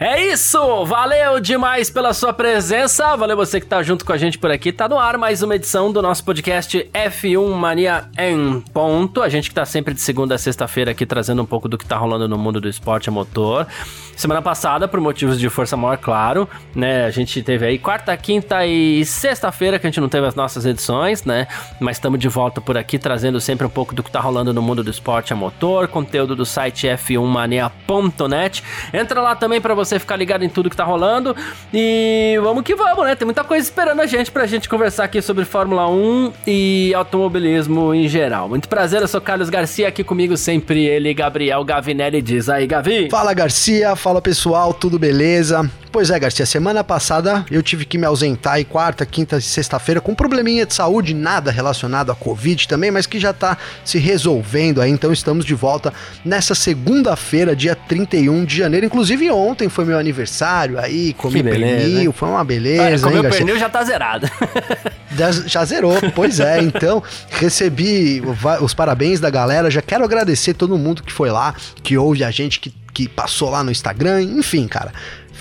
É isso! Valeu demais pela sua presença. Valeu você que tá junto com a gente por aqui. Tá no ar mais uma edição do nosso podcast F1 Mania em ponto. A gente que tá sempre de segunda a sexta-feira aqui trazendo um pouco do que tá rolando no mundo do esporte a motor. Semana passada, por motivos de força maior, claro, né? A gente teve aí quarta, quinta e sexta-feira que a gente não teve as nossas edições, né? Mas estamos de volta por aqui trazendo sempre um pouco do que tá rolando no mundo do esporte a motor, conteúdo do site f1mania.net. Entra lá também para você você ficar ligado em tudo que tá rolando. E vamos que vamos, né? Tem muita coisa esperando a gente pra gente conversar aqui sobre Fórmula 1 e automobilismo em geral. Muito prazer, eu sou Carlos Garcia, aqui comigo sempre ele, Gabriel Gavinelli. Diz aí, Gavi. Fala, Garcia. Fala, pessoal. Tudo beleza? Pois é, Garcia, semana passada eu tive que me ausentar aí quarta, quinta e sexta-feira com um probleminha de saúde, nada relacionado à Covid também, mas que já tá se resolvendo aí, então estamos de volta nessa segunda-feira, dia 31 de janeiro. Inclusive ontem foi meu aniversário aí, comi pernil, foi uma beleza. Olha, comeu hein, pernil já tá zerado. Já, já zerou, pois é. Então, recebi os parabéns da galera, já quero agradecer todo mundo que foi lá, que ouve a gente, que, que passou lá no Instagram, enfim, cara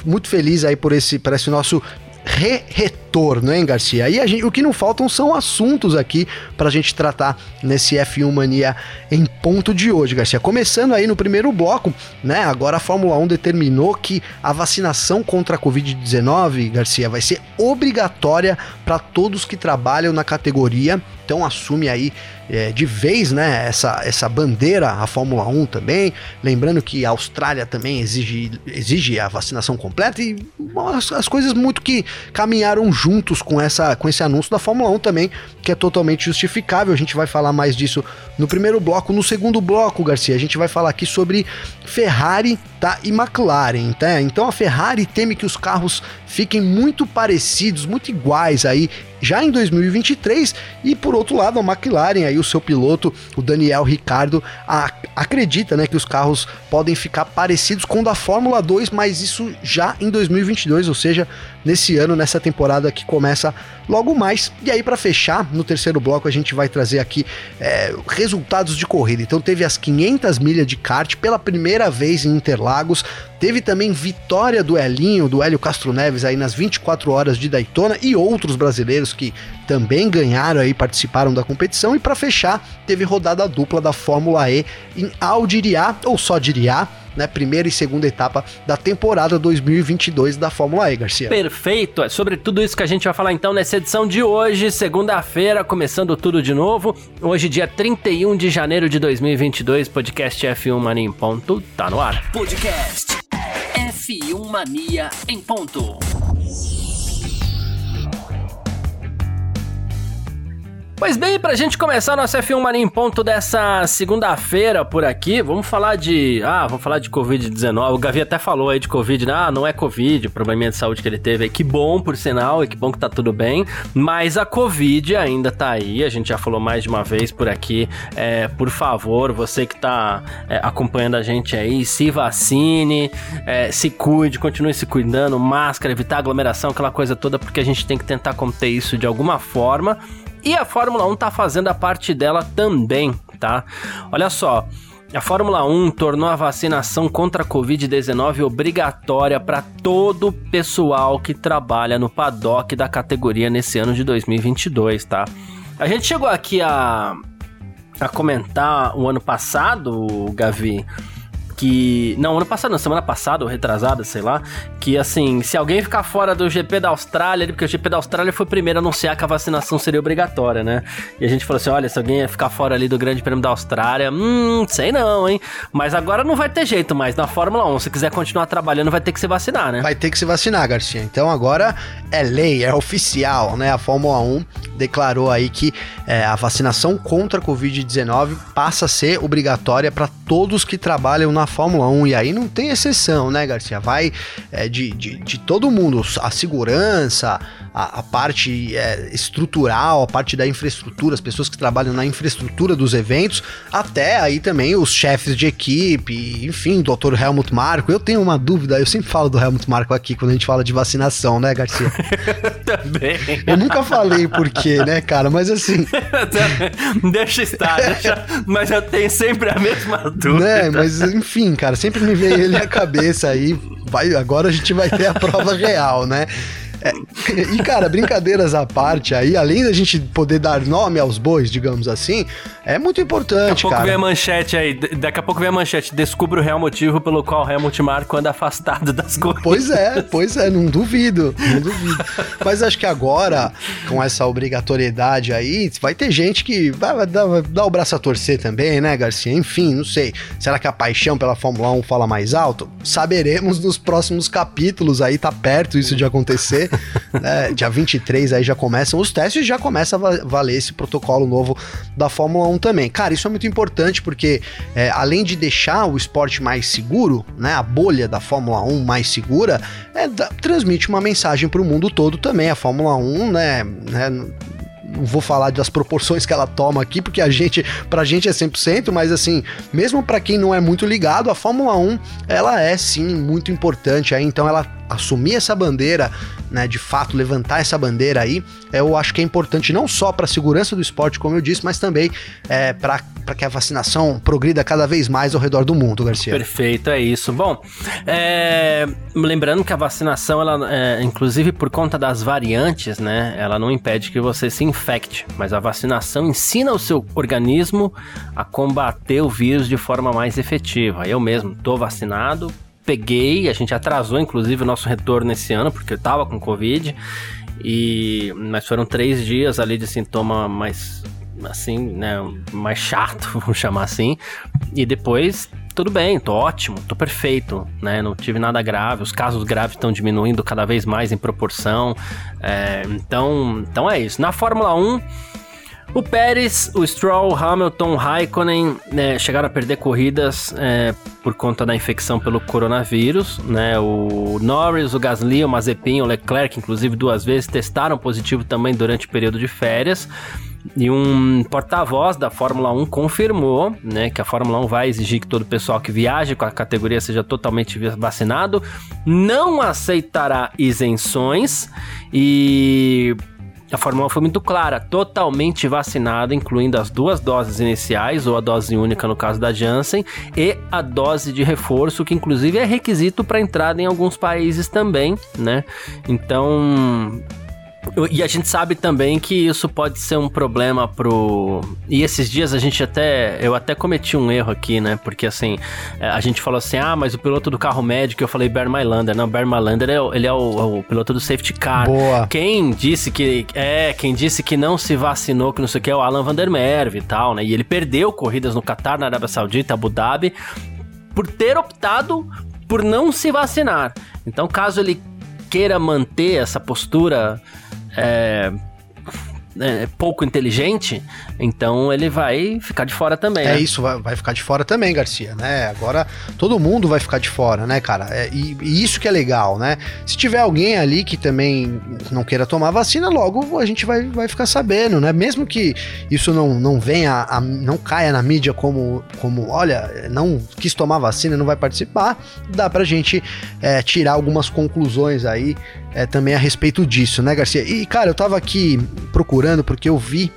muito feliz aí por esse, por esse nosso re retorno, hein, Garcia? E gente, o que não faltam são assuntos aqui para a gente tratar nesse F1 Mania em ponto de hoje, Garcia. Começando aí no primeiro bloco, né? Agora a Fórmula 1 determinou que a vacinação contra a Covid-19, Garcia, vai ser obrigatória para todos que trabalham na categoria. Então assume aí é, de vez, né, essa, essa bandeira a Fórmula 1 também. Lembrando que a Austrália também exige, exige a vacinação completa e as, as coisas muito que caminharam juntos com, essa, com esse anúncio da Fórmula 1 também, que é totalmente justificável. A gente vai falar mais disso no primeiro bloco. No segundo bloco, Garcia, a gente vai falar aqui sobre Ferrari tá, e McLaren. Tá? Então a Ferrari teme que os carros fiquem muito parecidos, muito iguais aí já em 2023 e por outro lado a McLaren aí o seu piloto o Daniel Ricardo acredita né que os carros podem ficar parecidos com o da Fórmula 2 mas isso já em 2022 ou seja nesse ano nessa temporada que começa logo mais. E aí para fechar no terceiro bloco a gente vai trazer aqui é, resultados de corrida. Então teve as 500 milhas de kart pela primeira vez em Interlagos. Teve também vitória do Elinho do Hélio Castro Neves aí nas 24 horas de Daytona. E outros brasileiros que também ganharam aí, participaram da competição. E para fechar, teve rodada dupla da Fórmula E em Aldiriá, ou só Diriá, né, primeira e segunda etapa da temporada 2022 da Fórmula E, Garcia. Perfeito, é sobre tudo isso que a gente vai falar então nessa edição de hoje, segunda-feira, começando tudo de novo. Hoje, dia 31 de janeiro de 2022, podcast F1 Mania em ponto, tá no ar. Podcast F1 Mania em ponto. Pois bem, pra gente começar nosso F1 Mania em ponto dessa segunda-feira por aqui, vamos falar de. Ah, vamos falar de Covid-19. O Gavi até falou aí de Covid, né? Ah, não é Covid, o probleminha de saúde que ele teve aí. Que bom, por sinal, e que bom que tá tudo bem. Mas a Covid ainda tá aí, a gente já falou mais de uma vez por aqui. É, por favor, você que tá é, acompanhando a gente aí, se vacine, é, se cuide, continue se cuidando, máscara, evitar aglomeração, aquela coisa toda, porque a gente tem que tentar conter isso de alguma forma. E a Fórmula 1 tá fazendo a parte dela também, tá? Olha só, a Fórmula 1 tornou a vacinação contra a Covid-19 obrigatória para todo o pessoal que trabalha no paddock da categoria nesse ano de 2022, tá? A gente chegou aqui a, a comentar o ano passado, Gavi, que. Não, ano passado, não, semana passada, ou retrasada, sei lá. Que assim, se alguém ficar fora do GP da Austrália, porque o GP da Austrália foi o primeiro a anunciar que a vacinação seria obrigatória, né? E a gente falou assim: olha, se alguém ficar fora ali do Grande Prêmio da Austrália, hum, sei não, hein? Mas agora não vai ter jeito mais. Na Fórmula 1, se quiser continuar trabalhando, vai ter que se vacinar, né? Vai ter que se vacinar, Garcia. Então agora é lei, é oficial, né? A Fórmula 1 declarou aí que é, a vacinação contra a Covid-19 passa a ser obrigatória para todos que trabalham na Fórmula 1. E aí não tem exceção, né, Garcia? Vai é, de, de, de todo mundo, a segurança, a, a parte é, estrutural, a parte da infraestrutura, as pessoas que trabalham na infraestrutura dos eventos, até aí também os chefes de equipe, enfim, o Dr. Helmut Marko. Eu tenho uma dúvida, eu sempre falo do Helmut Marko aqui quando a gente fala de vacinação, né, Garcia? também. Eu nunca falei por quê, né, cara? Mas assim. deixa estar, deixa... mas eu tenho sempre a mesma dúvida. Né, mas enfim, cara, sempre me veio ele à cabeça aí. Vai, agora a gente vai ter a prova real, né? É, e, cara, brincadeiras à parte aí, além da gente poder dar nome aos bois, digamos assim, é muito importante, Daqui a pouco cara. vem a manchete aí, daqui a pouco vem a manchete, descubra o real motivo pelo qual Helmut Marko anda afastado das coisas. Pois é, pois é, não duvido, não duvido. Mas acho que agora, com essa obrigatoriedade aí, vai ter gente que vai, vai, dar, vai dar o braço a torcer também, né, Garcia? Enfim, não sei. Será que a paixão pela Fórmula 1 fala mais alto? Saberemos nos próximos capítulos aí, tá perto isso de acontecer. né? Dia 23 aí já começam os testes e já começa a valer esse protocolo novo da Fórmula 1 também. Cara, isso é muito importante porque é, além de deixar o esporte mais seguro, né, a bolha da Fórmula 1 mais segura, é, da, transmite uma mensagem para o mundo todo também. A Fórmula 1, né, né não vou falar das proporções que ela toma aqui, porque a gente, pra gente é 100%, mas assim, mesmo para quem não é muito ligado, a Fórmula 1, ela é sim muito importante aí, então ela assumir essa bandeira, né, de fato levantar essa bandeira aí, eu acho que é importante não só para a segurança do esporte, como eu disse, mas também é, para que a vacinação progrida cada vez mais ao redor do mundo, Garcia. Perfeito, é isso. Bom, é, lembrando que a vacinação, ela, é, inclusive por conta das variantes, né, ela não impede que você se infecte, mas a vacinação ensina o seu organismo a combater o vírus de forma mais efetiva. Eu mesmo estou vacinado, peguei, a gente atrasou inclusive o nosso retorno esse ano, porque eu tava com Covid. E mas foram três dias ali de sintoma mais assim, né, mais chato, vamos chamar assim. E depois tudo bem, tô ótimo, tô perfeito, né? Não tive nada grave, os casos graves estão diminuindo cada vez mais em proporção. É, então, então é isso. Na Fórmula 1, o Pérez, o Stroll, Hamilton, Raikkonen né, chegaram a perder corridas é, por conta da infecção pelo coronavírus. Né? O Norris, o Gasly, o Mazepin, o Leclerc, inclusive duas vezes, testaram positivo também durante o período de férias. E um porta-voz da Fórmula 1 confirmou né, que a Fórmula 1 vai exigir que todo pessoal que viaje com a categoria seja totalmente vacinado, não aceitará isenções e a Fórmula 1 foi muito clara, totalmente vacinada, incluindo as duas doses iniciais, ou a dose única no caso da Janssen, e a dose de reforço, que inclusive é requisito para entrada em alguns países também, né? Então, e a gente sabe também que isso pode ser um problema pro. E esses dias a gente até. Eu até cometi um erro aqui, né? Porque assim, é, a gente falou assim: ah, mas o piloto do carro médico, eu falei Bear Mylander. Não, Bear Mylander é, ele é o, o, piloto do safety car. Boa. Quem disse que. É, quem disse que não se vacinou, que não sei o que, é o Alan Vandermerve e tal, né? E ele perdeu corridas no Qatar, na Arábia Saudita, Abu Dhabi, por ter optado por não se vacinar. Então, caso ele queira manter essa postura é, é, pouco inteligente, então ele vai ficar de fora também. É né? isso, vai, vai, ficar de fora também, Garcia, né? Agora todo mundo vai ficar de fora, né, cara? É, e, e, isso que é legal, né? Se tiver alguém ali que também não queira tomar vacina, logo a gente vai, vai ficar sabendo, né? Mesmo que isso não, não venha, a, não caia na mídia como, como, olha, não quis tomar vacina, não vai participar, dá pra gente é, tirar algumas conclusões aí é, também a respeito disso, né, Garcia? E, cara, eu tava aqui procurando porque eu vi,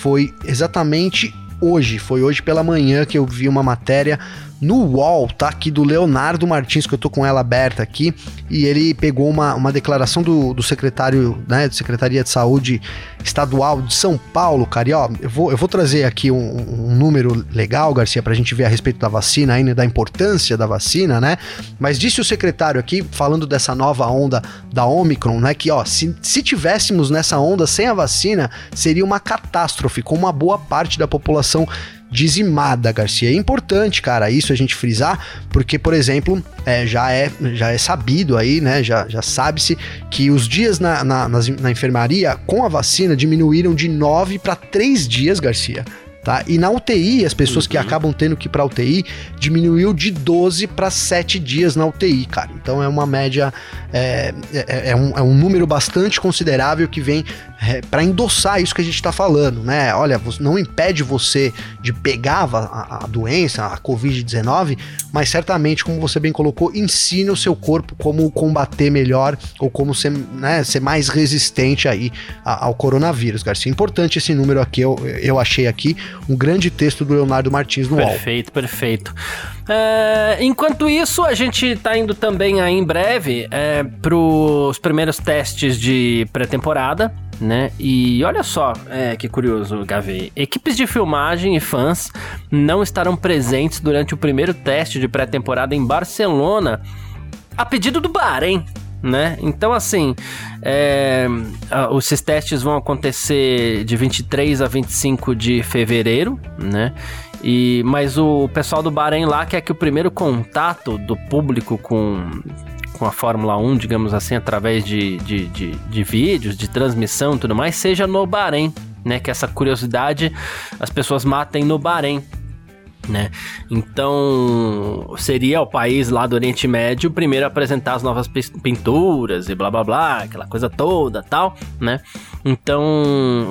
foi exatamente hoje, foi hoje pela manhã que eu vi uma matéria no UOL, tá? Aqui do Leonardo Martins, que eu tô com ela aberta aqui, e ele pegou uma, uma declaração do, do secretário, né, da Secretaria de Saúde Estadual de São Paulo, cara, e ó, eu vou, eu vou trazer aqui um, um número legal, Garcia, pra gente ver a respeito da vacina ainda, da importância da vacina, né? Mas disse o secretário aqui, falando dessa nova onda da Omicron, né, que ó, se, se tivéssemos nessa onda sem a vacina, seria uma catástrofe, com uma boa parte da população dizimada, Garcia. É importante, cara, isso a gente frisar, porque, por exemplo, é, já, é, já é sabido aí, né? Já, já sabe-se que os dias na, na, na, na enfermaria com a vacina diminuíram de 9 para 3 dias, Garcia. tá? E na UTI, as pessoas uhum. que acabam tendo que ir pra UTI, diminuiu de 12 para 7 dias na UTI, cara. Então é uma média, é, é, é, um, é um número bastante considerável que vem é, para endossar isso que a gente está falando, né? Olha, não impede você de pegar a, a doença, a Covid-19, mas certamente, como você bem colocou, ensina o seu corpo como combater melhor ou como ser, né, ser mais resistente aí ao coronavírus, Garcia. Importante esse número aqui, eu, eu achei aqui um grande texto do Leonardo Martins no UOL. Perfeito, perfeito. É, enquanto isso, a gente está indo também aí em breve é, para os primeiros testes de pré-temporada né? E olha só, é, que curioso, Gavi. Equipes de filmagem e fãs não estarão presentes durante o primeiro teste de pré-temporada em Barcelona, a pedido do Bahrein. Né? Então, assim, é, esses testes vão acontecer de 23 a 25 de fevereiro, né? E, mas o pessoal do Bahrein lá quer que o primeiro contato do público com, com a Fórmula 1, digamos assim, através de, de, de, de vídeos, de transmissão e tudo mais, seja no Bahrein, né? Que essa curiosidade as pessoas matem no Bahrein né? Então, seria o país lá do Oriente Médio o primeiro a apresentar as novas pinturas e blá blá blá, aquela coisa toda, tal, né? Então,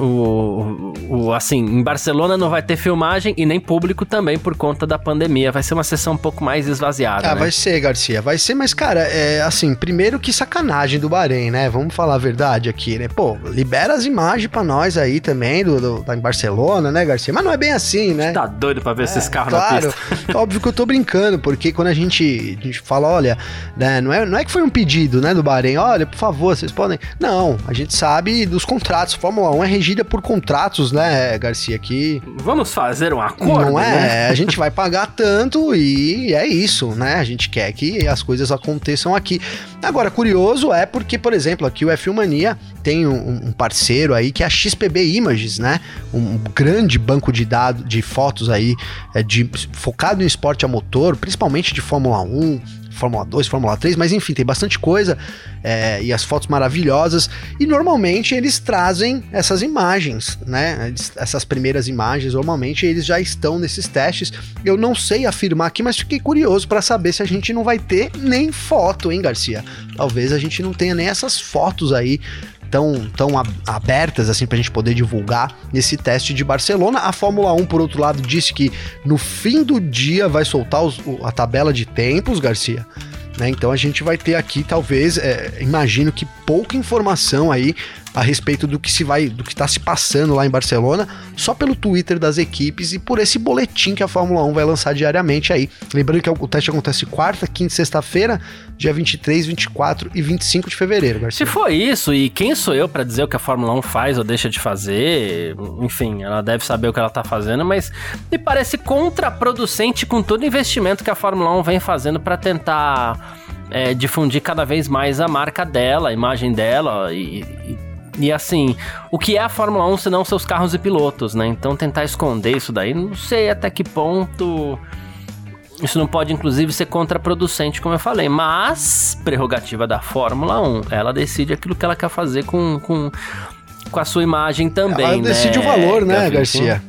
o, o, assim, em Barcelona não vai ter filmagem e nem público também por conta da pandemia. Vai ser uma sessão um pouco mais esvaziada, Ah, né? vai ser, Garcia, vai ser, mas cara, é assim, primeiro que sacanagem do Bahrein, né? Vamos falar a verdade aqui, né? Pô, libera as imagens pra nós aí também, do, do, da em Barcelona, né, Garcia? Mas não é bem assim, né? Tá doido pra ver é, esses carros claro, na pista. Óbvio que eu tô brincando, porque quando a gente, a gente fala, olha, né, não é, não é que foi um pedido, né, do Bahrein, olha, por favor, vocês podem. Não, a gente sabe dos contratos. Fórmula 1 é regida por contratos, né, Garcia? Que. Vamos fazer um acordo. Não é? Né? A gente vai pagar tanto e é isso, né? A gente quer que as coisas aconteçam aqui. Agora, curioso é porque, por exemplo, aqui o F1 Mania tem um, um parceiro aí que é a XPB Images, né? Um grande banco de dados, de fotos aí, é, de, focado em esporte a motor, principalmente de Fórmula 1, Fórmula 2, Fórmula 3, mas enfim, tem bastante coisa é, e as fotos maravilhosas. E normalmente eles trazem essas imagens, né? Essas primeiras imagens, normalmente eles já estão nesses testes. Eu não sei afirmar aqui, mas fiquei curioso para saber se a gente não vai ter nem foto, hein, Garcia? Talvez a gente não tenha nem essas fotos aí tão, tão abertas assim para a gente poder divulgar nesse teste de Barcelona. A Fórmula 1, por outro lado, disse que no fim do dia vai soltar os, a tabela de tempos, Garcia. Né? Então a gente vai ter aqui, talvez, é, imagino que pouca informação aí a respeito do que se vai, do que está se passando lá em Barcelona, só pelo Twitter das equipes e por esse boletim que a Fórmula 1 vai lançar diariamente aí. Lembrando que o teste acontece quarta, quinta e sexta-feira, dia 23, 24 e 25 de fevereiro, Garcia. Se for isso, e quem sou eu para dizer o que a Fórmula 1 faz ou deixa de fazer? Enfim, ela deve saber o que ela tá fazendo, mas me parece contraproducente com todo o investimento que a Fórmula 1 vem fazendo para tentar é, difundir cada vez mais a marca dela, a imagem dela e, e e assim, o que é a Fórmula 1 se não seus carros e pilotos, né? Então tentar esconder isso daí, não sei até que ponto isso não pode, inclusive, ser contraproducente, como eu falei. Mas, prerrogativa da Fórmula 1, ela decide aquilo que ela quer fazer com, com, com a sua imagem também. Ela decide né? o valor, né, Garcia?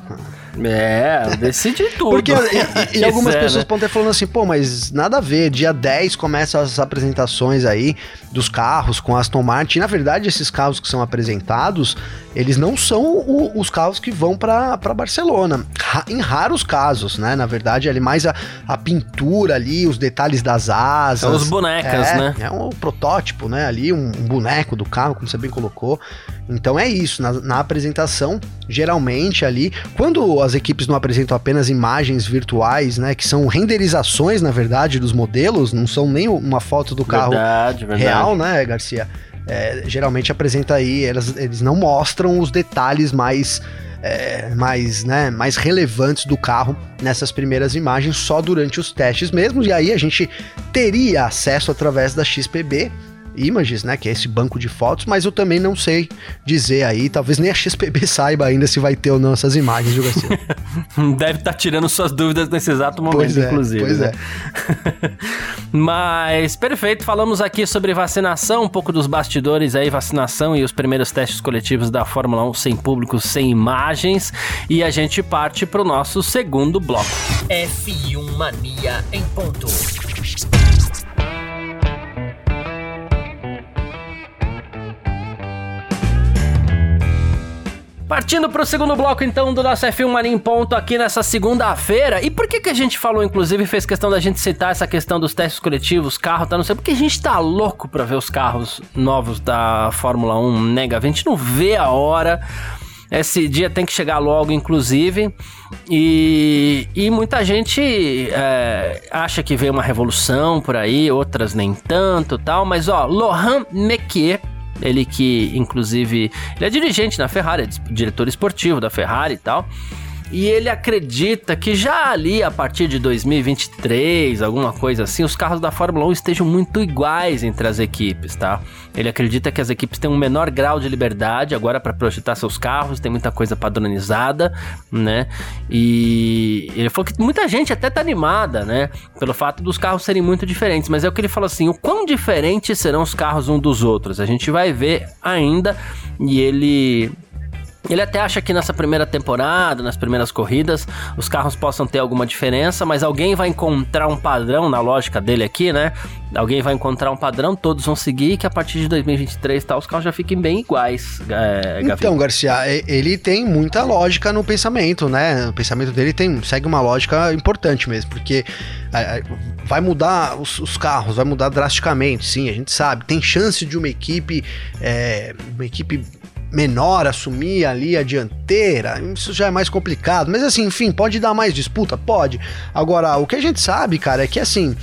É, decide tudo. Porque e, e algumas pessoas né? podem estar falando assim, pô, mas nada a ver, dia 10 começam as apresentações aí dos carros com Aston Martin. Na verdade, esses carros que são apresentados, eles não são o, os carros que vão para Barcelona. Ra, em raros casos, né? Na verdade, ali mais a, a pintura ali, os detalhes das asas. São os bonecas, é, né? É um protótipo, né? Ali, um, um boneco do carro, como você bem colocou. Então é isso, na, na, apresentação, geralmente ali, quando as equipes não apresentam apenas imagens virtuais, né, que são renderizações, na verdade, dos modelos, não são nem uma foto do carro verdade, verdade. real, né, Garcia? É, geralmente apresenta aí, elas, eles não mostram os detalhes mais é, mais, né, mais relevantes do carro nessas primeiras imagens só durante os testes mesmo. E aí a gente teria acesso através da XPB Images, né, que é esse banco de fotos, mas eu também não sei dizer aí, talvez nem a XPB saiba ainda se vai ter ou não essas imagens, viu, Garcia? Deve estar tá tirando suas dúvidas nesse exato momento, pois é, inclusive. Pois né? é. mas, perfeito, falamos aqui sobre vacinação, um pouco dos bastidores aí, vacinação e os primeiros testes coletivos da Fórmula 1 sem público, sem imagens, e a gente parte para o nosso segundo bloco. F1 Mania em ponto. Partindo para o segundo bloco, então, do nosso F1 Mania em Ponto aqui nessa segunda-feira. E por que, que a gente falou, inclusive, fez questão da gente citar essa questão dos testes coletivos, carro, tá? Não sei, porque a gente tá louco para ver os carros novos da Fórmula 1, né, A gente não vê a hora. Esse dia tem que chegar logo, inclusive. E, e muita gente é, acha que veio uma revolução por aí, outras nem tanto tal. Mas, ó, Lohan Mekier ele que, inclusive, ele é dirigente na Ferrari, é diretor esportivo da Ferrari e tal. E ele acredita que já ali a partir de 2023, alguma coisa assim, os carros da Fórmula 1 estejam muito iguais entre as equipes, tá? Ele acredita que as equipes têm um menor grau de liberdade agora para projetar seus carros, tem muita coisa padronizada, né? E ele falou que muita gente até tá animada, né? Pelo fato dos carros serem muito diferentes, mas é o que ele falou assim: o quão diferentes serão os carros um dos outros? A gente vai ver ainda. E ele ele até acha que nessa primeira temporada, nas primeiras corridas, os carros possam ter alguma diferença, mas alguém vai encontrar um padrão, na lógica dele aqui, né? Alguém vai encontrar um padrão, todos vão seguir, que a partir de 2023 tá, os carros já fiquem bem iguais. É, então, Garcia, ele tem muita lógica no pensamento, né? O pensamento dele tem, segue uma lógica importante mesmo, porque é, vai mudar os, os, carros, vai mudar drasticamente, sim, a gente sabe. Tem chance de uma equipe, é, uma equipe menor assumir ali a dianteira, isso já é mais complicado. Mas assim, enfim, pode dar mais disputa? Pode. Agora, o que a gente sabe, cara, é que assim.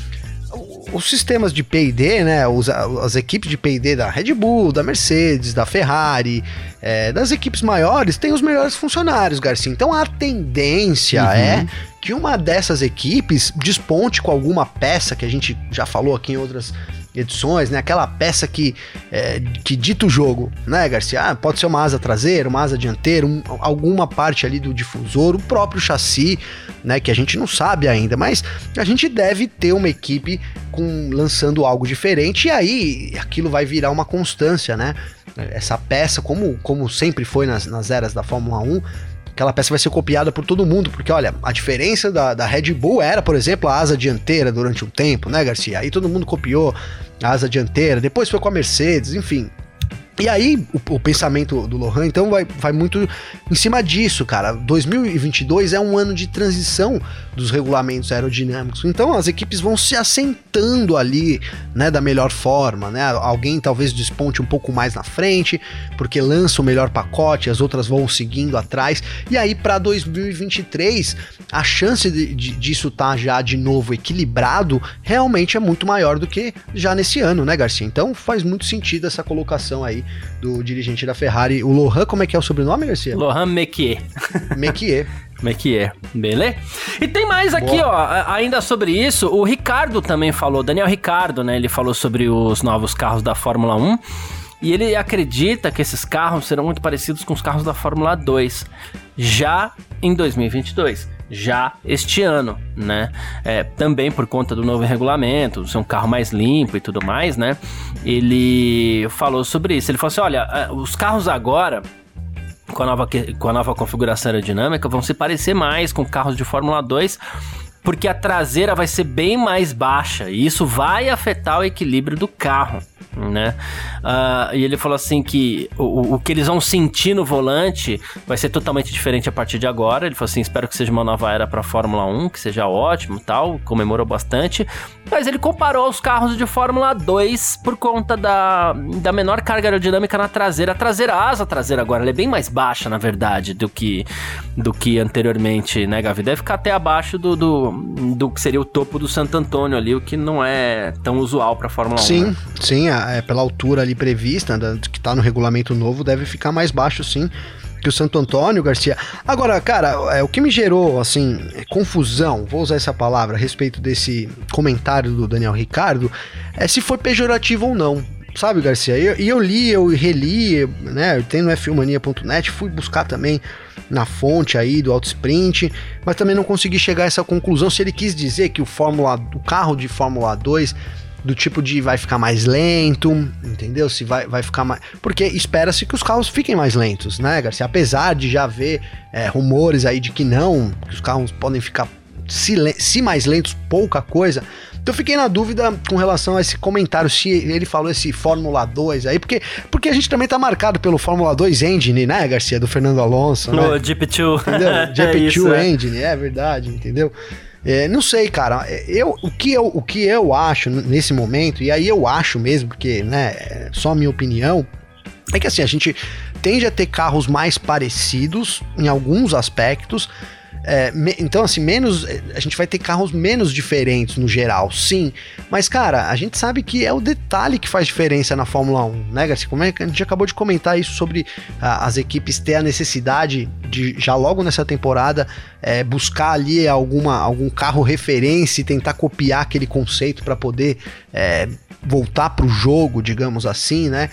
Os sistemas de PD, né? Os, as equipes de PD da Red Bull, da Mercedes, da Ferrari, é, das equipes maiores, têm os melhores funcionários, Garcia. Então a tendência uhum. é que uma dessas equipes desponte com alguma peça que a gente já falou aqui em outras edições, né? Aquela peça que, é, que dita o jogo, né, Garcia? Ah, pode ser uma asa traseira, uma asa dianteira, um, alguma parte ali do difusor, o próprio chassi, né? Que a gente não sabe ainda, mas a gente deve ter uma equipe com lançando algo diferente e aí aquilo vai virar uma constância, né? Essa peça, como, como sempre foi nas, nas eras da Fórmula 1, aquela peça vai ser copiada por todo mundo, porque olha, a diferença da, da Red Bull era, por exemplo, a asa dianteira durante um tempo, né, Garcia? Aí todo mundo copiou a asa dianteira, depois foi com a Mercedes, enfim. E aí, o, o, pensamento do Lohan, então, vai, vai muito em cima disso, cara. 2022 é um ano de transição dos regulamentos aerodinâmicos. Então, as equipes vão se assentando ali, né, da melhor forma, né? Alguém talvez desponte um pouco mais na frente, porque lança o melhor pacote, as outras vão seguindo atrás. E aí, para 2023, a chance de, de, disso estar tá já de novo equilibrado realmente é muito maior do que já nesse ano, né, Garcia? Então, faz muito sentido essa colocação aí do dirigente da Ferrari, o Lohan, como é que é o sobrenome, Garcia? Lohan Mequier. Mequier. Mequier, beleza? E tem mais aqui, Boa. ó, ainda sobre isso, o Ricardo também falou, Daniel Ricardo, né, ele falou sobre os novos carros da Fórmula 1, e ele acredita que esses carros serão muito parecidos com os carros da Fórmula 2, já em 2022 já este ano, né? É, também por conta do novo regulamento, ser um carro mais limpo e tudo mais, né? Ele falou sobre isso. Ele falou assim: olha, os carros agora. Com a, nova, com a nova configuração aerodinâmica, vão se parecer mais com carros de Fórmula 2, porque a traseira vai ser bem mais baixa e isso vai afetar o equilíbrio do carro né? Uh, e ele falou assim que o, o que eles vão sentir no volante vai ser totalmente diferente a partir de agora. Ele falou assim: espero que seja uma nova era para Fórmula 1, que seja ótimo tal. Comemorou bastante. Mas ele comparou os carros de Fórmula 2 por conta da, da menor carga aerodinâmica na traseira. A traseira, a asa traseira agora, é bem mais baixa, na verdade, do que, do que anteriormente, né, Gavi? Deve ficar até abaixo do, do, do que seria o topo do Santo Antônio ali, o que não é tão usual para Fórmula sim, 1. Sim, né? sim, é, pela altura ali prevista, né, que está no regulamento novo, deve ficar mais baixo sim que o Santo Antônio, Garcia. Agora, cara, é, o que me gerou, assim, confusão, vou usar essa palavra, a respeito desse comentário do Daniel Ricardo, é se foi pejorativo ou não. sabe, Garcia? E eu, eu, li, eu reli, né? Tenho no f1mania.net, fui buscar também na fonte aí do Sprint, mas também não consegui chegar a essa conclusão se ele quis dizer que o Fórmula, o carro de Fórmula 2 do tipo de vai ficar mais lento, entendeu? Se vai, vai ficar mais. Porque espera-se que os carros fiquem mais lentos, né, Garcia? Apesar de já haver é, rumores aí de que não, que os carros podem ficar se, se mais lentos, pouca coisa. Então eu fiquei na dúvida com relação a esse comentário, se ele falou esse Fórmula 2 aí, porque, porque a gente também tá marcado pelo Fórmula 2 Engine, né, Garcia? Do Fernando Alonso. No né? GP2. Entendeu? GP2 é Engine, é verdade, entendeu? É, não sei, cara. Eu, o, que eu, o que eu acho nesse momento, e aí eu acho mesmo, porque, né, é só minha opinião, é que assim, a gente tende a ter carros mais parecidos em alguns aspectos, é, me, então, assim, menos. A gente vai ter carros menos diferentes no geral, sim. Mas, cara, a gente sabe que é o detalhe que faz diferença na Fórmula 1, né, Garcia? Como é que a gente acabou de comentar isso sobre a, as equipes ter a necessidade de, já logo nessa temporada, é, buscar ali alguma, algum carro referência e tentar copiar aquele conceito para poder é, voltar pro jogo, digamos assim, né?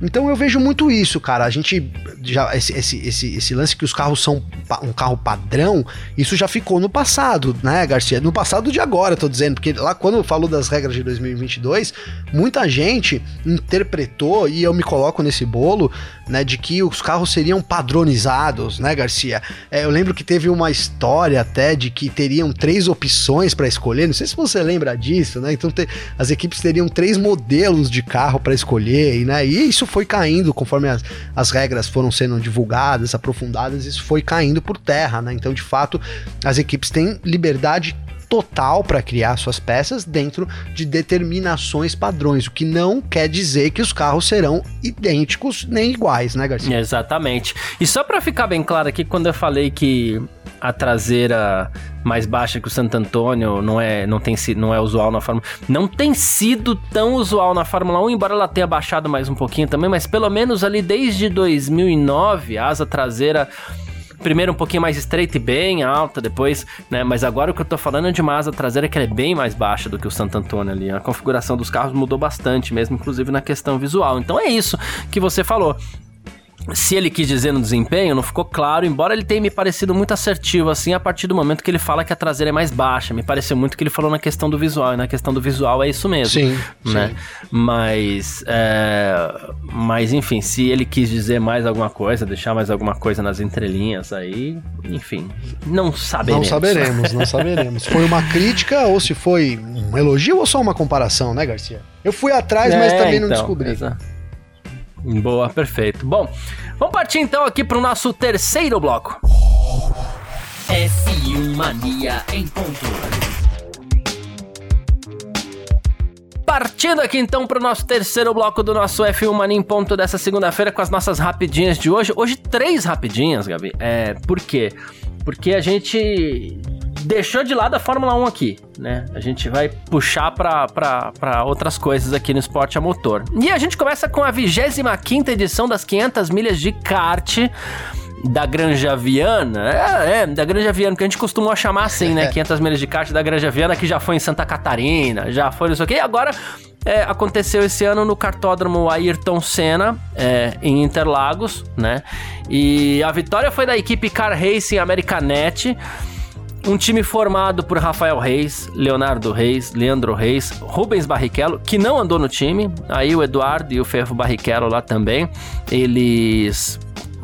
Então eu vejo muito isso, cara. A gente já esse, esse, esse, esse lance que os carros são um carro padrão, isso já ficou no passado, né, Garcia? No passado de agora, tô dizendo, porque lá quando eu falo das regras de 2022, muita gente interpretou e eu me coloco nesse bolo, né, de que os carros seriam padronizados, né, Garcia? É, eu lembro que teve uma história até de que teriam três opções para escolher. Não sei se você lembra disso, né? Então te, as equipes teriam três modelos de carro para escolher, né? E isso foi caindo conforme as, as regras foram sendo divulgadas, aprofundadas, isso foi caindo por terra, né? Então, de fato, as equipes têm liberdade total para criar suas peças dentro de determinações padrões, o que não quer dizer que os carros serão idênticos nem iguais, né, Garcia? Exatamente. E só para ficar bem claro aqui, quando eu falei que a traseira mais baixa que o Santo Antônio não é, não tem, não é usual na Fórmula Não tem sido tão usual na Fórmula 1, embora ela tenha baixado mais um pouquinho também, mas pelo menos ali desde 2009, a asa traseira primeiro um pouquinho mais estreita e bem alta, depois, né? Mas agora o que eu tô falando é de uma asa traseira que é bem mais baixa do que o Santo Antônio ali. A configuração dos carros mudou bastante, mesmo inclusive na questão visual. Então é isso que você falou se ele quis dizer no desempenho, não ficou claro, embora ele tenha me parecido muito assertivo, assim, a partir do momento que ele fala que a traseira é mais baixa. Me pareceu muito que ele falou na questão do visual, e na questão do visual é isso mesmo. Sim. Né? Sim. Mas, é... mas, enfim, se ele quis dizer mais alguma coisa, deixar mais alguma coisa nas entrelinhas aí, enfim, não saberemos. Não saberemos, não saberemos. Foi uma crítica ou se foi um elogio ou só uma comparação, né, Garcia? Eu fui atrás, é, mas também então, não descobri. Exato. Boa, perfeito. Bom, vamos partir então aqui para o nosso terceiro bloco. F1 Mania em ponto. Partindo aqui então para o nosso terceiro bloco do nosso F1 Mania em ponto dessa segunda-feira com as nossas rapidinhas de hoje. Hoje três rapidinhas, Gabi. É, por quê? Porque a gente deixou de lado a Fórmula 1 aqui, né? A gente vai puxar para outras coisas aqui no esporte a motor. E a gente começa com a 25 edição das 500 milhas de kart da Granja Viana. É, é, da Granja Viana, que a gente costuma chamar assim, né? 500 milhas de kart da Granja Viana, que já foi em Santa Catarina, já foi isso aqui. E agora é, aconteceu esse ano no cartódromo Ayrton Senna, é, em Interlagos, né? E a vitória foi da equipe Car Racing Americanet. Um time formado por Rafael Reis, Leonardo Reis, Leandro Reis, Rubens Barrichello, que não andou no time, aí o Eduardo e o Ferro Barrichello lá também. Eles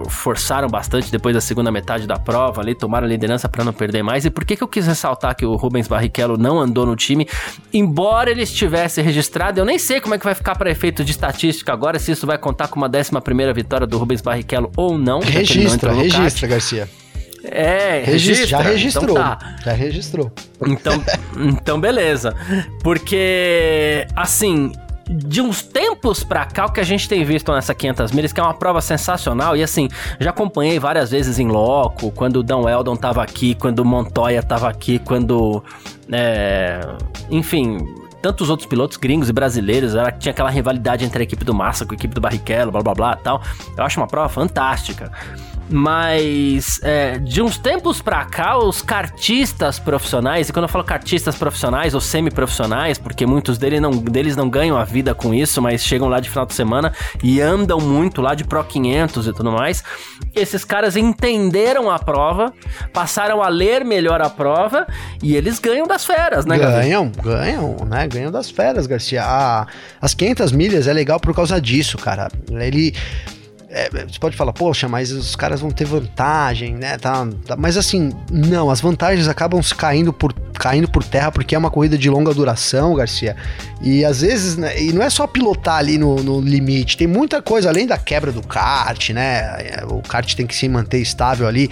forçaram bastante depois da segunda metade da prova ali, tomaram a liderança para não perder mais. E por que, que eu quis ressaltar que o Rubens Barrichello não andou no time? Embora ele estivesse registrado, eu nem sei como é que vai ficar para efeito de estatística agora, se isso vai contar com uma 11 primeira vitória do Rubens Barrichello ou não. Registra, registra, Garcia. É, registra. Já registrou. Então tá. Já registrou. Então, então beleza. Porque, assim, de uns tempos pra cá, o que a gente tem visto nessa 500 milhas, que é uma prova sensacional, e assim, já acompanhei várias vezes em loco, quando o Dan Weldon tava aqui, quando o Montoya tava aqui, quando. É, enfim, tantos outros pilotos gringos e brasileiros, ela tinha aquela rivalidade entre a equipe do Massa com a equipe do Barrichello, blá blá blá tal. Eu acho uma prova fantástica. Mas é, de uns tempos pra cá, os cartistas profissionais, e quando eu falo cartistas profissionais ou semi-profissionais, porque muitos deles não, deles não ganham a vida com isso, mas chegam lá de final de semana e andam muito lá de Pro 500 e tudo mais, esses caras entenderam a prova, passaram a ler melhor a prova e eles ganham das feras, né, Ganham, ganham, né? Ganham das feras, Garcia. Ah, as 500 milhas é legal por causa disso, cara. Ele é, você pode falar, poxa, mas os caras vão ter vantagem, né? Tá, tá, mas assim, não, as vantagens acabam caindo por, caindo por terra porque é uma corrida de longa duração, Garcia. E às vezes, né, e não é só pilotar ali no, no limite, tem muita coisa além da quebra do kart, né? O kart tem que se manter estável ali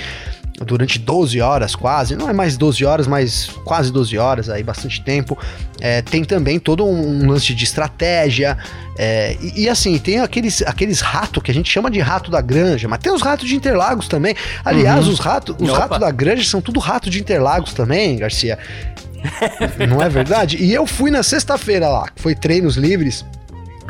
durante 12 horas quase, não é mais 12 horas, mas quase 12 horas, aí bastante tempo. É, tem também todo um lance de estratégia, é, e, e, assim, tem aqueles, aqueles ratos que a gente chama de rato da granja, mas tem os ratos de Interlagos também. Aliás, uhum. os ratos os ratos da granja são tudo rato de Interlagos também, Garcia. não é verdade? E eu fui na sexta-feira lá, que foi treinos livres.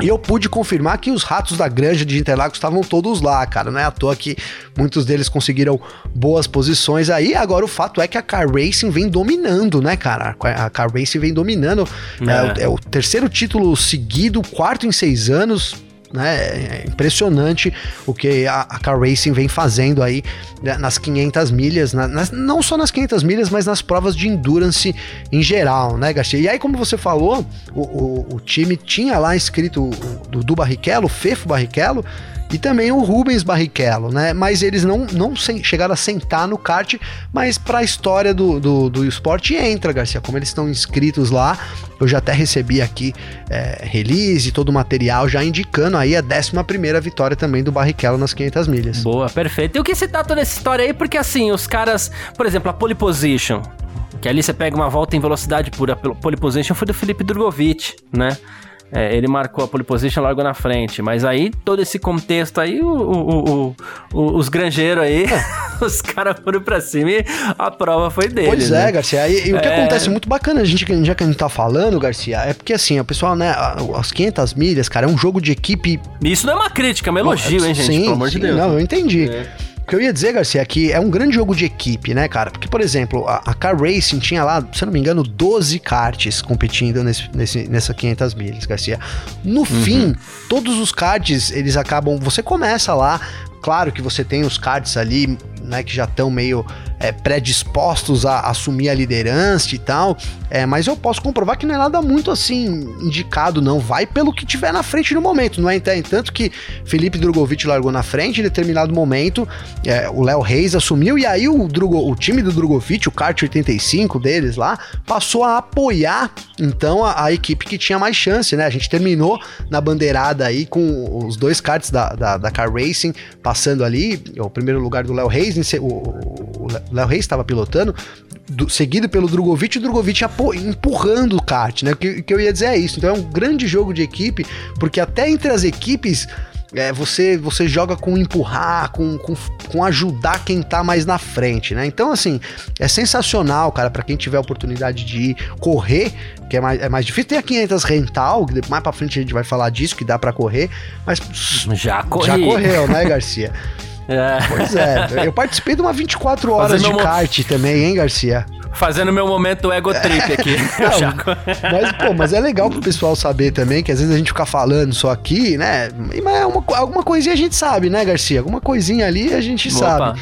E eu pude confirmar que os ratos da granja de Interlagos estavam todos lá, cara. Não é à toa que muitos deles conseguiram boas posições aí. Agora o fato é que a Car Racing vem dominando, né, cara? A Car Racing vem dominando. É, é, é o terceiro título seguido, quarto em seis anos né? É impressionante o que a, a Car Racing vem fazendo aí né, nas 500 milhas, na, nas, não só nas 500 milhas, mas nas provas de endurance em geral, né, Garcia? E aí, como você falou, o, o, o time tinha lá escrito o Dudu Barrichello, Fefo Barrichello, e também o Rubens Barrichello, né? Mas eles não, não chegaram a sentar no kart, mas para a história do, do, do, esporte entra, Garcia. Como eles estão inscritos lá, eu já até recebi aqui é, release, todo o material já indicando aí a 11 vitória também do Barrichello nas 500 milhas. Boa, perfeito. E o que tá toda essa história aí? Porque assim, os caras, por exemplo, a pole position, que ali você pega uma volta em velocidade pura, pole position foi do Felipe Drogovic, né? É, ele marcou a pole position logo na frente. Mas aí, todo esse contexto aí, o, o, o, os granjeiros aí, os caras foram pra cima e a prova foi deles. Pois é, né? Garcia. E, e o que é... acontece muito bacana, a gente, já que a gente tá falando, Garcia, é porque assim, o pessoal, né, as 500 milhas, cara, é um jogo de equipe. Isso não é uma crítica, é um elogio, hein, gente? Sim, Pelo amor sim, de Deus. Não, eu entendi. É. O que eu ia dizer, Garcia, é que é um grande jogo de equipe, né, cara? Porque, por exemplo, a, a Car Racing tinha lá, se eu não me engano, 12 karts competindo nesse, nesse, nessa 500 milhas, Garcia. No uhum. fim, todos os karts, eles acabam... Você começa lá, claro que você tem os karts ali, né, que já estão meio é, predispostos a assumir a liderança e tal, é, mas eu posso comprovar que não é nada muito assim indicado, não. Vai pelo que tiver na frente no momento, não é? Tanto que Felipe Drogovic largou na frente em determinado momento, é, o Léo Reis assumiu e aí o, o time do Drogovic, o kart 85 deles lá, passou a apoiar então a, a, equipe que tinha mais chance, né? A gente terminou na bandeirada aí com os dois karts da, da, da Car Racing passando ali, o primeiro lugar do Léo Reis, o, o Léo Reis estava pilotando, do, seguido pelo Drogovic, e o Drogovic empurrando o kart, né? O que, que eu ia dizer é isso. Então é um grande jogo de equipe, porque até entre as equipes é, você, você joga com empurrar, com, com, com, ajudar quem tá mais na frente, né? Então, assim, é sensacional, cara, para quem tiver a oportunidade de ir correr, que é mais, é mais difícil. Tem a 500 rental, que mais pra frente a gente vai falar disso, que dá para correr, mas. Já corri. Já correu, né, Garcia? É. Pois é, eu participei de uma 24 horas Fazendo de kart também, hein, Garcia? Fazendo meu momento ego trip aqui. Não, mas, pô, mas é legal pro pessoal saber também que às vezes a gente fica falando só aqui, né? Mas é uma, alguma coisinha a gente sabe, né, Garcia? Alguma coisinha ali a gente Opa. sabe.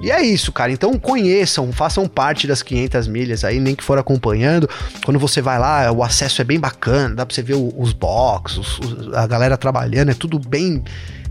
E é isso, cara. Então conheçam, façam parte das 500 milhas aí, nem que for acompanhando. Quando você vai lá, o acesso é bem bacana, dá pra você ver os boxes, a galera trabalhando, é tudo bem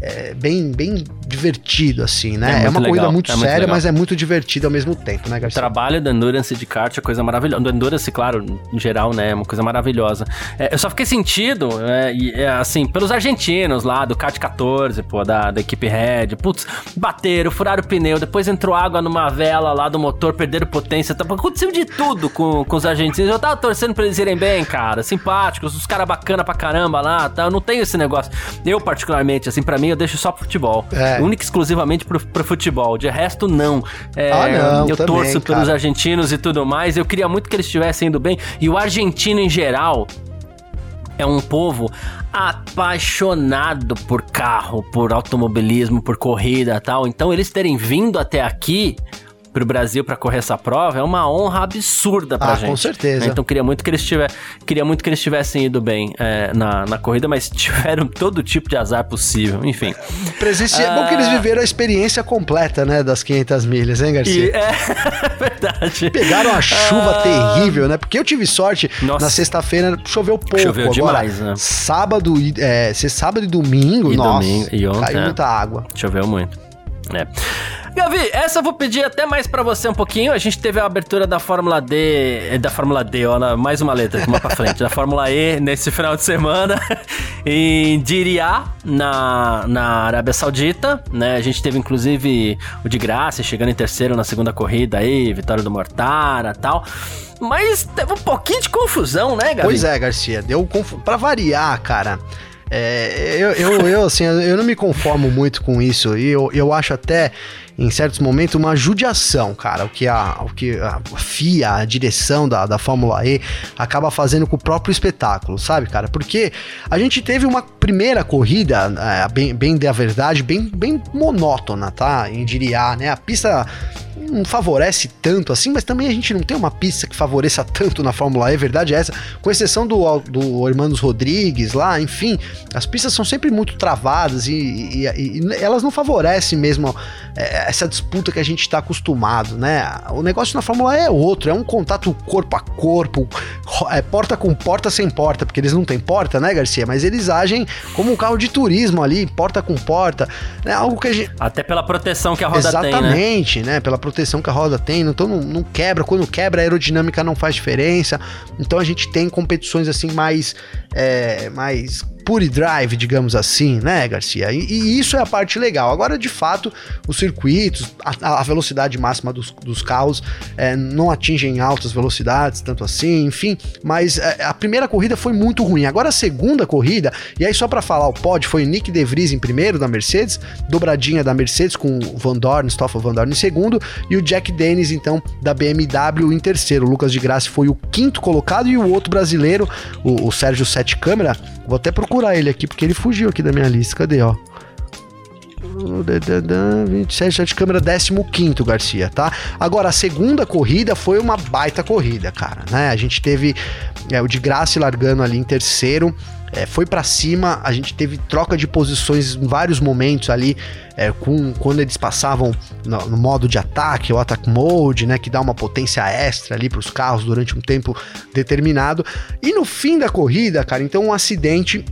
é, bem, bem divertido, assim, né? É, é uma legal, corrida muito é séria, muito mas é muito divertido ao mesmo tempo, né, Garcia? O trabalho da Endurance de kart é coisa maravilhosa. Do Endurance, claro, em geral, né? É uma coisa maravilhosa. É, eu só fiquei sentido, é, assim, pelos argentinos lá, do kart 14, pô, da, da equipe Red. Putz, bateram, furaram o pneu, depois entrou água numa vela lá do motor, perderam potência. Tá, aconteceu de tudo com, com os argentinos. Eu tava torcendo pra eles irem bem, cara. Simpáticos, os caras bacana pra caramba lá, tá? Eu não tenho esse negócio. Eu, particularmente, assim, pra mim, eu deixo só pro futebol. É. Única e exclusivamente pro, pro futebol. De resto, não. É, ah, não eu também, torço cara. pelos argentinos e tudo mais. Eu queria muito que eles estivessem indo bem. E o argentino em geral, é um povo apaixonado por carro, por automobilismo, por corrida tal. Então eles terem vindo até aqui pro Brasil para correr essa prova é uma honra absurda pra ah, gente. Com certeza. Então queria muito que eles tivessem, queria muito que eles tivessem ido bem é, na, na corrida, mas tiveram todo tipo de azar possível. Enfim. Presença... Ah, é bom que eles ah. viveram a experiência completa, né, das 500 milhas, hein, Garcia? E, é verdade. Pegaram a chuva ah, terrível, né? Porque eu tive sorte Nossa. na sexta-feira choveu pouco. Choveu Agora, demais, né? Sábado, é, sábado e domingo, e nossa, domingo, e ontem, caiu é. muita água. Choveu muito. É. Gavi, essa eu vou pedir até mais para você um pouquinho. A gente teve a abertura da Fórmula D, eh, da Fórmula D, ó, mais uma letra, uma pra frente, da Fórmula E nesse final de semana em Diriyah, na, na Arábia Saudita, né? A gente teve inclusive o de graça chegando em terceiro na segunda corrida aí, vitória do Mortara tal. Mas teve um pouquinho de confusão, né, Gavi? Pois é, Garcia, deu para variar, cara. É, eu, eu, eu, assim, eu não me conformo muito com isso. E eu, eu acho até em certos momentos, uma judiação, cara. O que a, o que a FIA, a direção da, da Fórmula E, acaba fazendo com o próprio espetáculo, sabe, cara? Porque a gente teve uma primeira corrida, é, bem, bem da verdade, bem, bem monótona, tá? Em Diriá, né? A pista não favorece tanto assim, mas também a gente não tem uma pista que favoreça tanto na Fórmula E, verdade é essa, com exceção do, do Hermanos Rodrigues lá, enfim, as pistas são sempre muito travadas e, e, e elas não favorecem mesmo é, essa disputa que a gente está acostumado, né? O negócio na Fórmula é outro, é um contato corpo a corpo, é porta com porta sem porta, porque eles não têm porta, né, Garcia? Mas eles agem como um carro de turismo ali, porta com porta, né? Algo que a gente... Até pela proteção que a roda Exatamente, tem, né? Exatamente, né? Pela proteção que a roda tem, então não, não quebra, quando quebra a aerodinâmica não faz diferença, então a gente tem competições assim mais, é, mais pure drive, digamos assim, né, Garcia? E, e, isso é a parte legal. Agora, de fato, os circuitos, a, a velocidade máxima dos, dos carros é, não atingem altas velocidades, tanto assim, enfim. Mas é, a primeira corrida foi muito ruim. Agora, a segunda corrida, e aí só para falar o pódio, foi o Nick De Vries em primeiro da Mercedes, dobradinha da Mercedes com o Van Dorn, Stoffel Van Dorn em segundo, e o Jack Dennis, então, da BMW em terceiro. O Lucas de Graça foi o quinto colocado e o outro brasileiro, o, o Sérgio Sete Câmara, vou até procurar procurar ele aqui, porque ele fugiu aqui da minha lista. Cadê, ó? 27 de câmera 15 Garcia, tá? Agora, a segunda corrida foi uma baita corrida, cara, né? A gente teve é, o de Graça largando ali em terceiro, é, foi para cima, a gente teve troca de posições em vários momentos ali, é, com, quando eles passavam no, no, modo de ataque, o attack mode, né, que dá uma potência extra ali para os carros durante um tempo determinado. E no fim da corrida, cara, então um acidente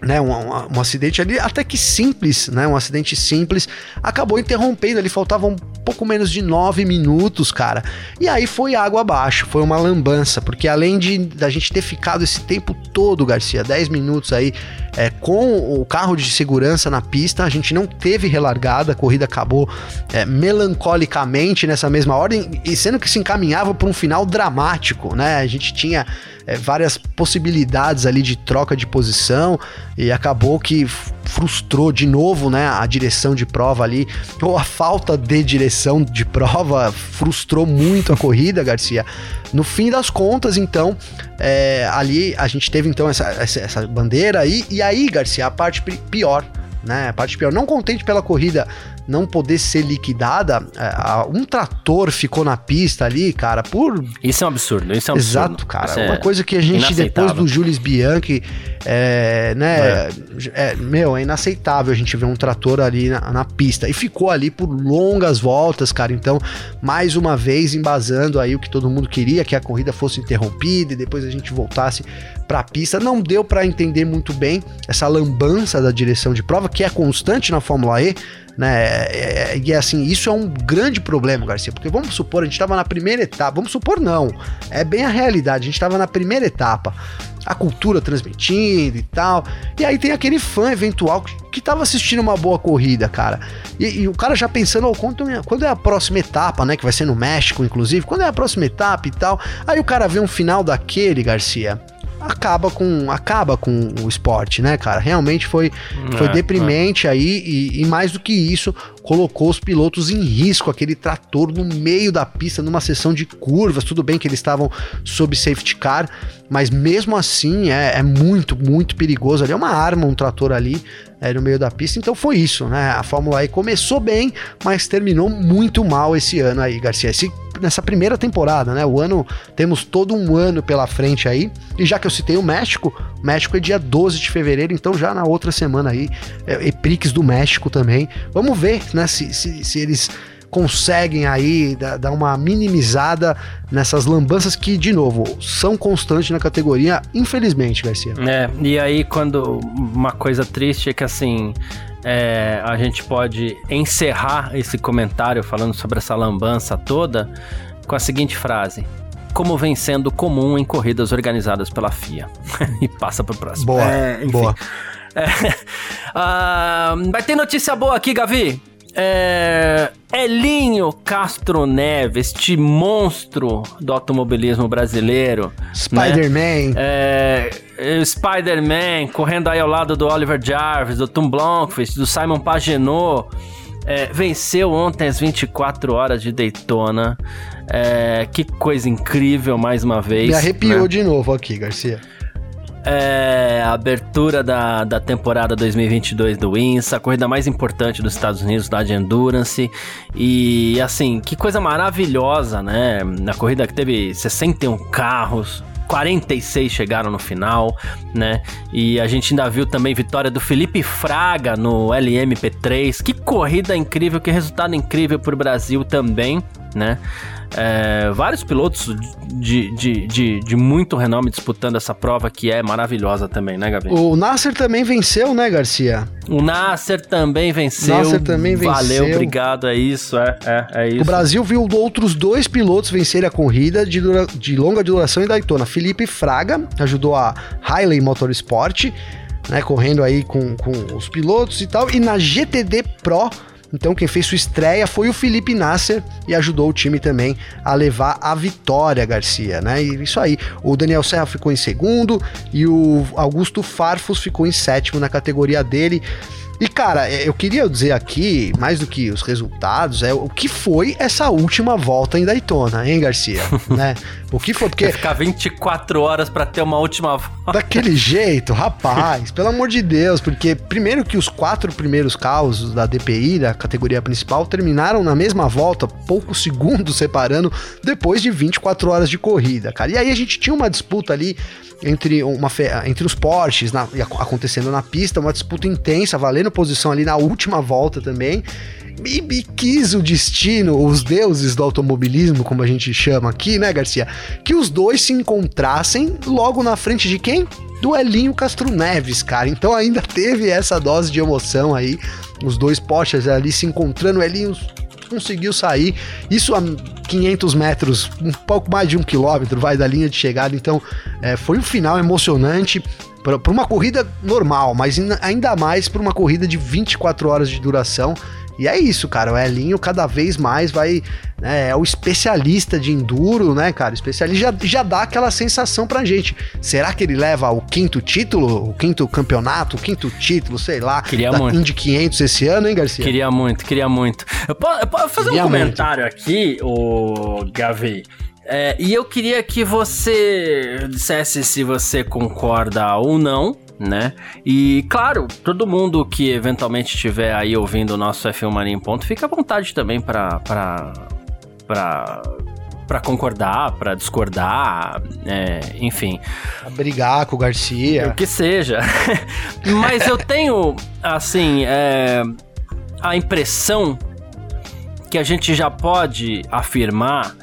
né, um, um, um, acidente ali até que simples, né, um acidente simples, acabou interrompendo ali, faltavam pouco menos de nove minutos, cara, e aí foi água abaixo, foi uma lambança, porque além de da gente ter ficado esse tempo todo, Garcia, 10 minutos aí, é, com o carro de segurança na pista, a gente não teve relargada, a corrida acabou é, melancolicamente nessa mesma ordem, e sendo que se encaminhava para um final dramático, né, a gente tinha é, várias possibilidades ali de troca de posição e acabou que frustrou de novo, né, a direção de prova ali, ou a falta de direção de prova frustrou muito a corrida, Garcia. No fim das contas, então, é, ali a gente teve então essa, essa, essa bandeira aí, e aí, Garcia, a parte pior né? A parte pior. Não contente pela corrida não poder ser liquidada, é, um trator ficou na pista ali, cara, por. Isso é um absurdo, isso é um Exato, absurdo. cara. Isso uma é coisa que a gente, depois do Jules Bianchi, é, né, é. é. meu, é inaceitável a gente ver um trator ali na, na, pista. E ficou ali por longas voltas, cara. Então, mais uma vez, embasando aí o que todo mundo queria, que a corrida fosse interrompida e depois a gente voltasse para a pista. Não deu para entender muito bem essa lambança da direção de prova, que é constante na Fórmula E né? É, é, e é, assim, isso é um grande problema, Garcia, porque vamos supor, a gente estava na primeira etapa, vamos supor não, é bem a realidade, a gente estava na primeira etapa, a cultura transmitindo e tal, e aí tem aquele fã eventual que, estava assistindo uma boa corrida, cara, e, e o cara já pensando, oh, quando, quando é a próxima etapa, né, que vai ser no México, inclusive, quando é a próxima etapa e tal, aí o cara vê um final daquele, Garcia, acaba com acaba com o esporte, né, cara? Realmente foi, foi é, deprimente é. aí e, e, mais do que isso, colocou os pilotos em risco, aquele trator no meio da pista, numa sessão de curvas. Tudo bem que eles estavam sob safety car, mas mesmo assim é, é muito, muito perigoso. Ali é uma arma, um trator ali é, no meio da pista. Então foi isso, né? A Fórmula E começou bem, mas terminou muito mal esse ano aí, Garcia. Esse, nessa primeira temporada, né? O ano, temos todo um ano pela frente aí. E já que eu citei o México, o México é dia 12 de fevereiro, então já na outra semana aí, é, Eprix do México também. Vamos ver, né? Se, se, se eles conseguem aí dar uma minimizada nessas lambanças que, de novo, são constantes na categoria, infelizmente, Garcia. É, e aí quando uma coisa triste é que assim. É, a gente pode encerrar esse comentário falando sobre essa lambança toda com a seguinte frase: como vem sendo comum em corridas organizadas pela FIA. e passa para o próximo. Boa, é, boa. É, uh, vai ter notícia boa aqui, Gavi. É, Elinho Castro Neves, este monstro do automobilismo brasileiro. Spider-Man. Né? É, Spider-Man, correndo aí ao lado do Oliver Jarvis, do Tom Blomqvist, do Simon Pagenaud. É, venceu ontem às 24 horas de Daytona. É, que coisa incrível mais uma vez. Me arrepiou né? de novo aqui, Garcia é a abertura da, da temporada 2022 do INSA, a corrida mais importante dos Estados Unidos, da de Endurance. E assim, que coisa maravilhosa, né? Na corrida que teve 61 carros, 46 chegaram no final, né? E a gente ainda viu também vitória do Felipe Fraga no LMP3. Que corrida incrível, que resultado incrível para o Brasil também, né? É, vários pilotos de, de, de, de, muito renome disputando essa prova que é maravilhosa também, né, Gabi? O Nasser também venceu, né, Garcia? O Nasser também venceu. Nasser também venceu. Valeu, obrigado, é isso, é, é, é isso. O Brasil viu outros dois pilotos vencerem a corrida de, dura, de longa duração em Daytona. Felipe Fraga ajudou a Hailey Motorsport, né, correndo aí com, com os pilotos e tal. E na GTD Pro então quem fez sua estreia foi o Felipe Nasser e ajudou o time também a levar a vitória, Garcia, né? E isso aí. O Daniel Serra ficou em segundo e o Augusto Farfus ficou em sétimo na categoria dele. E cara, é, eu queria dizer aqui, mais do que os resultados, é o que foi essa última volta em Daytona, hein, Garcia? né? O que foi? Porque. Vai ficar 24 horas para ter uma última volta. Daquele jeito, rapaz, pelo amor de Deus, porque primeiro que os quatro primeiros carros da DPI, da categoria principal, terminaram na mesma volta, poucos segundos separando, depois de 24 horas de corrida, cara. E aí a gente tinha uma disputa ali entre, uma, entre os Porsches na, acontecendo na pista, uma disputa intensa, valendo posição ali na última volta também. E, e, quis o destino, os deuses do automobilismo, como a gente chama aqui, né, Garcia? Que os dois se encontrassem logo na frente de quem? Do Elinho Castro Neves, cara. Então ainda teve essa dose de emoção aí. Os dois Porsches ali se encontrando. Elinho conseguiu sair. Isso a 500 metros, um pouco mais de um quilômetro, vai da linha de chegada. Então, é, foi um final emocionante para uma corrida normal, mas ainda mais para uma corrida de 24 horas de duração. E é isso, cara. O Elinho cada vez mais vai. Né, é o especialista de enduro, né, cara? Especialista já, já dá aquela sensação pra gente. Será que ele leva o quinto título, o quinto campeonato, o quinto título, sei lá, queria da muito. Indy 500 esse ano, hein, Garcia? Queria muito, queria muito. Eu posso, eu posso fazer queria um comentário muito. aqui, o Gavi? É, e eu queria que você dissesse se você concorda ou não né? E claro, todo mundo que eventualmente estiver aí ouvindo o nosso F1 Mania em ponto, fica à vontade também para para para concordar, para discordar, é, enfim. Pra brigar com o Garcia. O que seja. Mas eu tenho, assim, é, a impressão que a gente já pode afirmar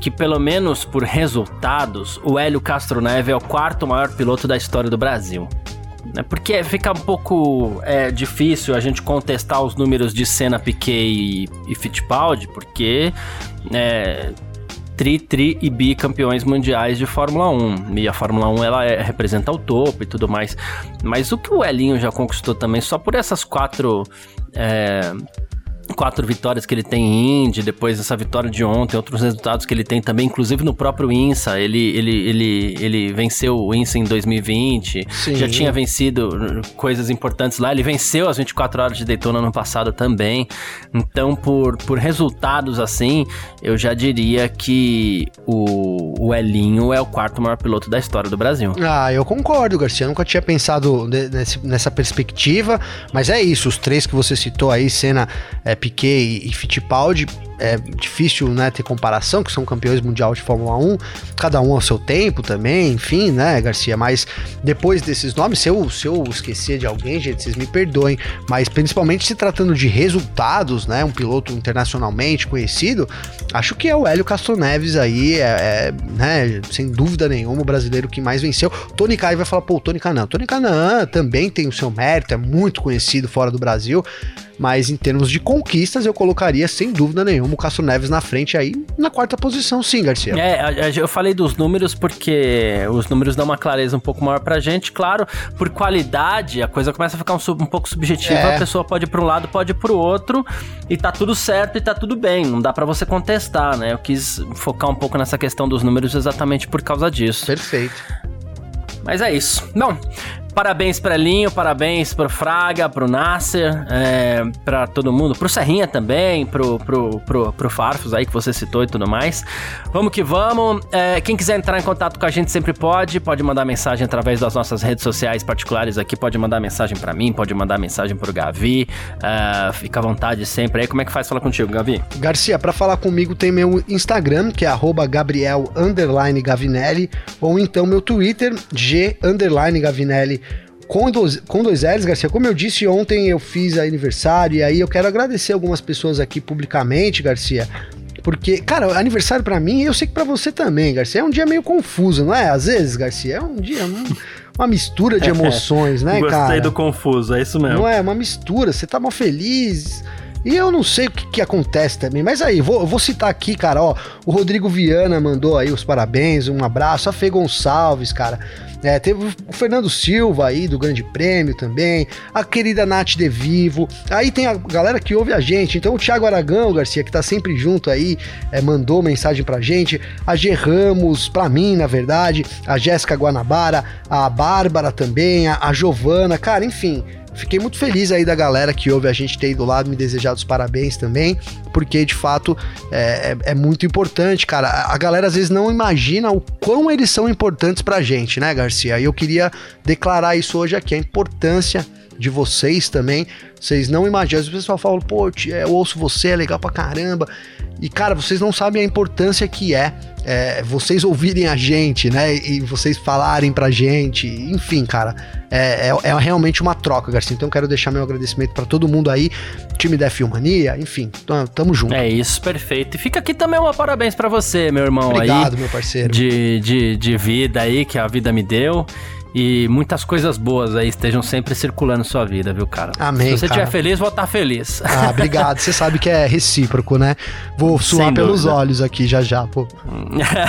que, pelo menos por resultados, o Hélio Castro Neves é o quarto maior piloto da história do Brasil. Né? Porque fica um pouco é, difícil a gente contestar os números de Senna, Piquet e, e Fittipaldi, porque é, tri, tri e bi campeões mundiais de Fórmula 1. E a Fórmula 1 ela é, representa o topo e tudo mais. Mas o que o Elinho já conquistou também, só por essas quatro. É, quatro vitórias que ele tem em Indy, depois essa vitória de ontem, outros resultados que ele tem também, inclusive no próprio INSA, ele, ele, ele, ele venceu o INSA em 2020, Sim. já tinha vencido coisas importantes lá, ele venceu as 24 horas de Daytona no passado também, então por, por resultados assim, eu já diria que o, o Elinho é o quarto maior piloto da história do Brasil. Ah, eu concordo, Garcia, eu nunca tinha pensado nesse, nessa perspectiva, mas é isso, os três que você citou aí, Senna, é, Piquet e, Fittipaldi, é difícil né, ter comparação, que são campeões mundial de Fórmula 1, cada um ao seu tempo também, enfim, né, Garcia? Mas depois desses nomes, se eu, se eu esquecer de alguém, gente, vocês me perdoem, mas principalmente se tratando de resultados, né, um piloto internacionalmente conhecido, acho que é o Hélio Castro Neves aí, é, é né, sem dúvida nenhuma, o brasileiro que mais venceu. Tony Kai vai falar, pô, Tony Canan. Tony Canan também tem o seu mérito, é muito conhecido fora do Brasil, mas em termos de conquistas, eu colocaria sem dúvida nenhuma o Castro Neves na frente aí, na quarta posição, sim, Garcia. É, eu falei dos números porque os números dão uma clareza um pouco maior pra gente. Claro, por qualidade, a coisa começa a ficar um, um pouco subjetiva. É. A pessoa pode ir pra um lado, pode ir pro outro, e tá tudo certo e tá tudo bem. Não dá para você contestar, né? Eu quis focar um pouco nessa questão dos números exatamente por causa disso. Perfeito. Mas é isso. Não, Parabéns pra Linho, parabéns pro Fraga, pro Nasser, é, todo mundo, pro Serrinha também, pro, pro, pro, pro Farfus aí que você citou e tudo mais. Vamos que vamos. É, quem quiser entrar em contato com a gente sempre pode, pode mandar mensagem através das nossas redes sociais particulares aqui, pode mandar mensagem para mim, pode mandar mensagem pro Gavi. É, fica à vontade sempre aí. Como é que faz falar contigo, Gavi? Garcia, para falar comigo tem meu Instagram, que é Gabriel Gavinelli, ou então meu Twitter, G com dois, com dois L's, Garcia. Como eu disse ontem, eu fiz aniversário e aí eu quero agradecer algumas pessoas aqui publicamente, Garcia. Porque, cara, aniversário para mim, eu sei que para você também, Garcia, é um dia meio confuso, não é? Às vezes, Garcia, é um dia. Um, uma mistura de emoções, né, Gostei cara? Gostei do confuso, é isso mesmo. Não é? Uma mistura. Você tá mal feliz. E eu não sei o que, que acontece também, mas aí, vou, vou citar aqui, cara, ó, o Rodrigo Viana mandou aí os parabéns, um abraço, a Fê Gonçalves, cara, é, teve o Fernando Silva aí do Grande Prêmio também, a querida Nath De Vivo. Aí tem a galera que ouve a gente. Então o Thiago Aragão, Garcia, que tá sempre junto aí, é, mandou mensagem pra gente. A G Ramos, pra mim, na verdade. A Jéssica Guanabara, a Bárbara também, a, a Giovana, cara, enfim. Fiquei muito feliz aí da galera que ouve a gente ter ido lá, me desejar os parabéns também, porque de fato é, é, é, muito importante, cara. A galera às vezes não imagina o quão eles são importantes pra gente, né, Garcia? E eu queria declarar isso hoje aqui, a importância de vocês também. Vocês não imaginam. Às vezes o pessoal fala, pô, eu ouço você, é legal pra caramba. E, cara, vocês não sabem a importância que é, é, vocês ouvirem a gente, né? E vocês falarem pra gente. Enfim, cara, é, é, é realmente uma troca, Garcia. Então, quero deixar meu agradecimento para todo mundo aí, time da Filmania, enfim, tamo junto. É isso, perfeito. E fica aqui também uma parabéns para você, meu irmão Obrigado, aí. Meu parceiro. De, de, de vida aí, que a vida me deu e muitas coisas boas aí estejam sempre circulando sua vida, viu, cara? Amém. Se você estiver feliz, vou estar feliz. Ah, obrigado. Você sabe que é recíproco, né? Vou suar pelos olhos aqui já já, pô.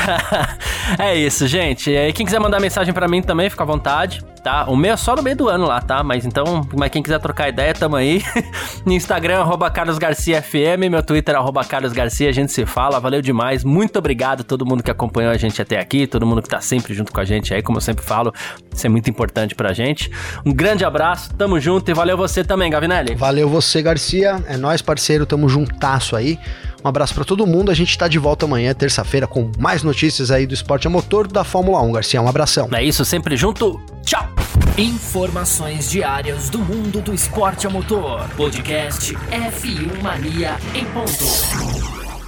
é isso, gente. E quem quiser mandar mensagem para mim também, fica à vontade tá? O meu é só no meio do ano lá, tá? Mas então, mas quem quiser trocar ideia, tamo aí. no Instagram, arroba carlosgarciafm, meu Twitter, arroba carlosgarcia, a gente se fala, valeu demais. Muito obrigado a todo mundo que acompanhou a gente até aqui, todo mundo que tá sempre junto com a gente aí, como eu sempre falo, isso é muito importante pra gente. Um grande abraço, tamo junto e valeu você também, Gavinelli. Valeu você, Garcia, é nós parceiro, tamo juntasso aí. Um abraço para todo mundo. A gente está de volta amanhã, terça-feira, com mais notícias aí do esporte a motor da Fórmula 1. Garcia, um abração. É isso, sempre junto. Tchau. Informações diárias do mundo do esporte a motor. Podcast F1 Mania em ponto.